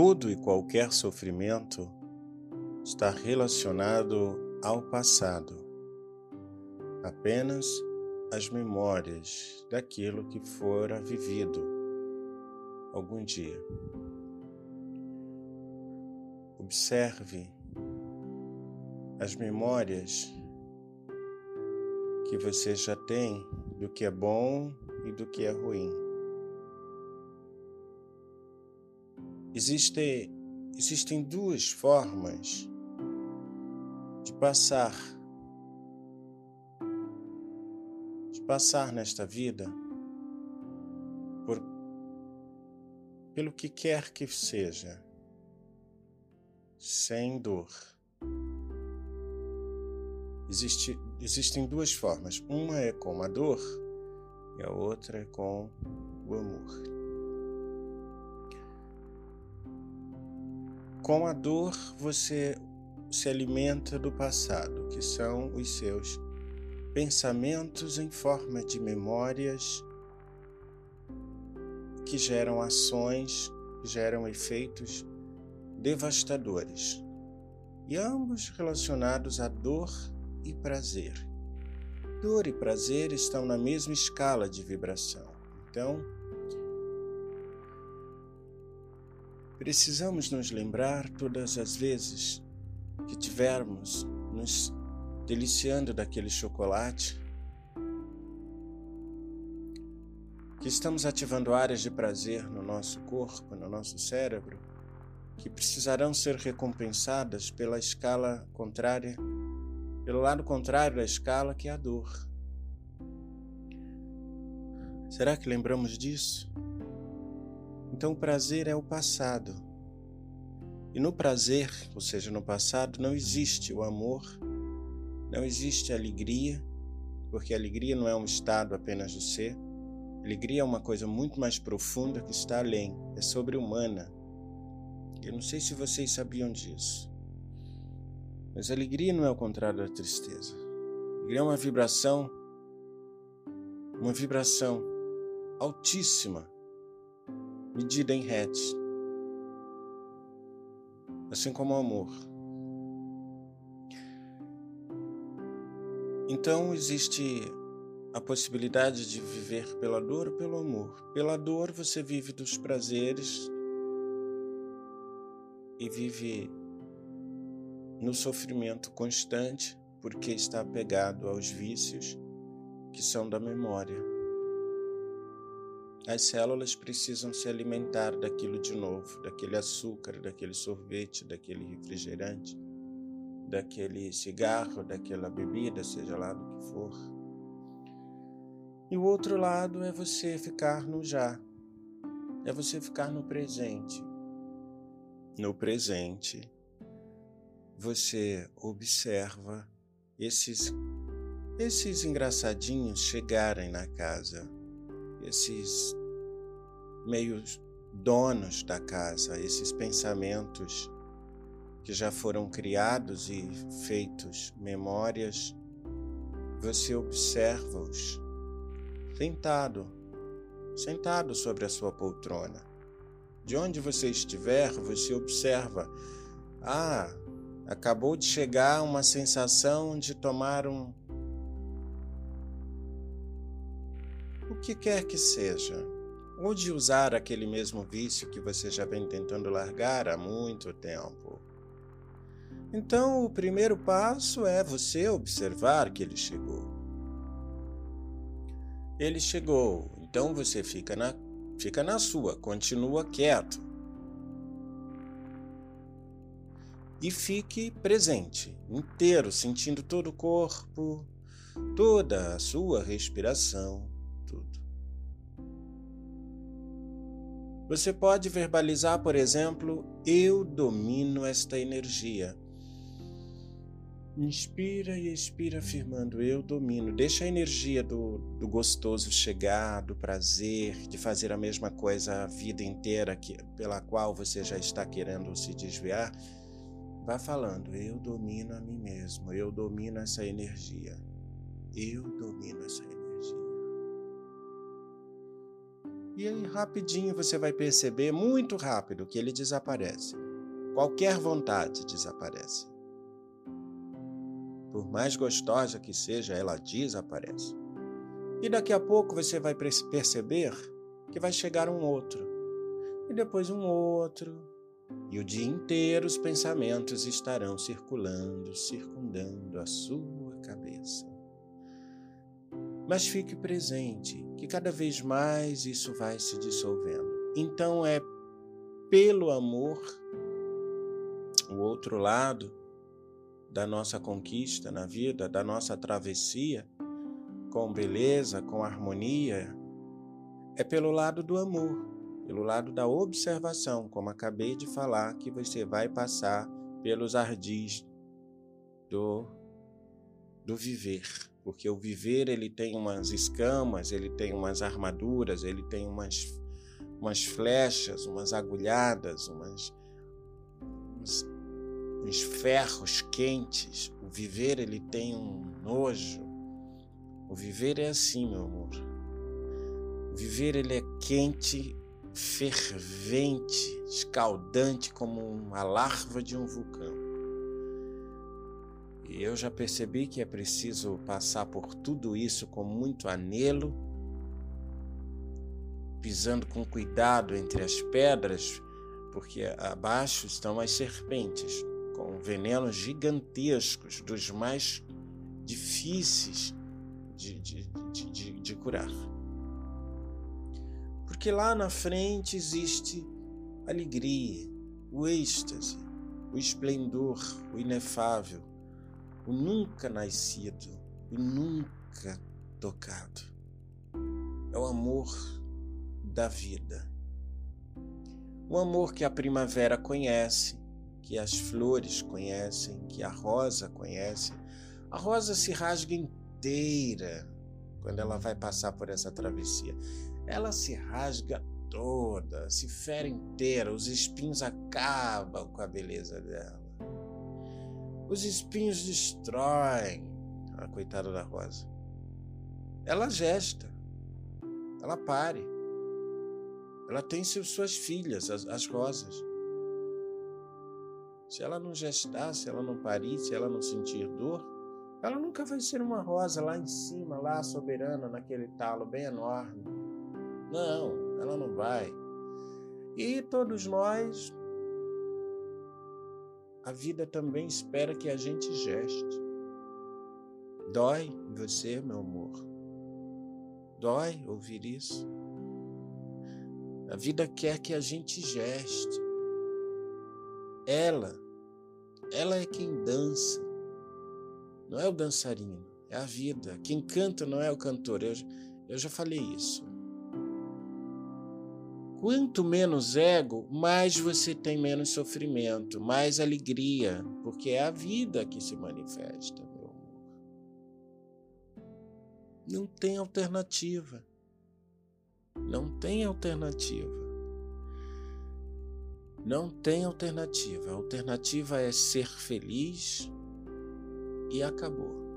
todo e qualquer sofrimento está relacionado ao passado. Apenas as memórias daquilo que fora vivido algum dia. Observe as memórias que você já tem do que é bom e do que é ruim. Existe, existem duas formas de passar de passar nesta vida por pelo que quer que seja sem dor. Existe, existem duas formas. Uma é com a dor e a outra é com o amor. Com a dor, você se alimenta do passado, que são os seus pensamentos em forma de memórias que geram ações, geram efeitos devastadores, e ambos relacionados à dor e prazer. Dor e prazer estão na mesma escala de vibração. Então, precisamos nos lembrar todas as vezes que tivermos nos deliciando daquele chocolate, que estamos ativando áreas de prazer no nosso corpo, no nosso cérebro, que precisarão ser recompensadas pela escala contrária pelo lado contrário da escala, que é a dor. Será que lembramos disso? Então, o prazer é o passado. E no prazer, ou seja, no passado, não existe o amor, não existe a alegria, porque a alegria não é um estado apenas do ser. Alegria é uma coisa muito mais profunda que está além, é sobre-humana. Eu não sei se vocês sabiam disso. Mas a alegria não é o contrário da tristeza. A alegria é uma vibração, uma vibração altíssima, medida em hertz. Assim como o amor. Então existe a possibilidade de viver pela dor ou pelo amor. Pela dor você vive dos prazeres e vive no sofrimento constante porque está apegado aos vícios que são da memória. As células precisam se alimentar daquilo de novo, daquele açúcar, daquele sorvete, daquele refrigerante, daquele cigarro, daquela bebida, seja lá do que for. E o outro lado é você ficar no já, é você ficar no presente. No presente, você observa esses esses engraçadinhos chegarem na casa, esses meios donos da casa, esses pensamentos que já foram criados e feitos memórias, você observa-os sentado, sentado sobre a sua poltrona. De onde você estiver, você observa. Ah, Acabou de chegar uma sensação de tomar um. Que quer que seja, ou de usar aquele mesmo vício que você já vem tentando largar há muito tempo. Então, o primeiro passo é você observar que ele chegou. Ele chegou, então você fica na, fica na sua, continua quieto. e fique presente, inteiro, sentindo todo o corpo, toda a sua respiração, Você pode verbalizar, por exemplo, eu domino esta energia. Inspira e expira afirmando eu domino. Deixa a energia do, do gostoso chegar, do prazer, de fazer a mesma coisa a vida inteira que, pela qual você já está querendo se desviar Vá falando, eu domino a mim mesmo, eu domino essa energia. Eu domino essa energia. E aí, rapidinho você vai perceber, muito rápido, que ele desaparece. Qualquer vontade desaparece. Por mais gostosa que seja, ela desaparece. E daqui a pouco você vai perceber que vai chegar um outro, e depois um outro, e o dia inteiro os pensamentos estarão circulando, circundando a sua cabeça. Mas fique presente que cada vez mais isso vai se dissolvendo. Então é pelo amor, o outro lado da nossa conquista na vida, da nossa travessia, com beleza, com harmonia, é pelo lado do amor, pelo lado da observação, como acabei de falar, que você vai passar pelos ardis do, do viver. Porque o viver ele tem umas escamas, ele tem umas armaduras, ele tem umas, umas flechas, umas agulhadas, umas, uns, uns ferros quentes. O viver ele tem um nojo. O viver é assim, meu amor. Viver ele é quente, fervente, escaldante como uma larva de um vulcão. E eu já percebi que é preciso passar por tudo isso com muito anelo, pisando com cuidado entre as pedras, porque abaixo estão as serpentes, com venenos gigantescos, dos mais difíceis de, de, de, de curar. Porque lá na frente existe alegria, o êxtase, o esplendor, o inefável, o nunca nascido, o nunca tocado. É o amor da vida. O amor que a primavera conhece, que as flores conhecem, que a rosa conhece. A rosa se rasga inteira quando ela vai passar por essa travessia ela se rasga toda, se fere inteira, os espinhos acabam com a beleza dela. Os espinhos destroem a coitada da rosa. Ela gesta, ela pare. Ela tem suas filhas, as, as rosas. Se ela não gestar, se ela não parir, se ela não sentir dor, ela nunca vai ser uma rosa lá em cima, lá soberana, naquele talo bem enorme. Não, ela não vai. E todos nós, a vida também espera que a gente geste. Dói você, meu amor. Dói ouvir isso. A vida quer que a gente geste. Ela, ela é quem dança. Não é o dançarino, é a vida. Quem canta não é o cantor. Eu, eu já falei isso. Quanto menos ego, mais você tem menos sofrimento, mais alegria, porque é a vida que se manifesta, meu amor. Não tem alternativa. Não tem alternativa. Não tem alternativa. A alternativa é ser feliz e acabou.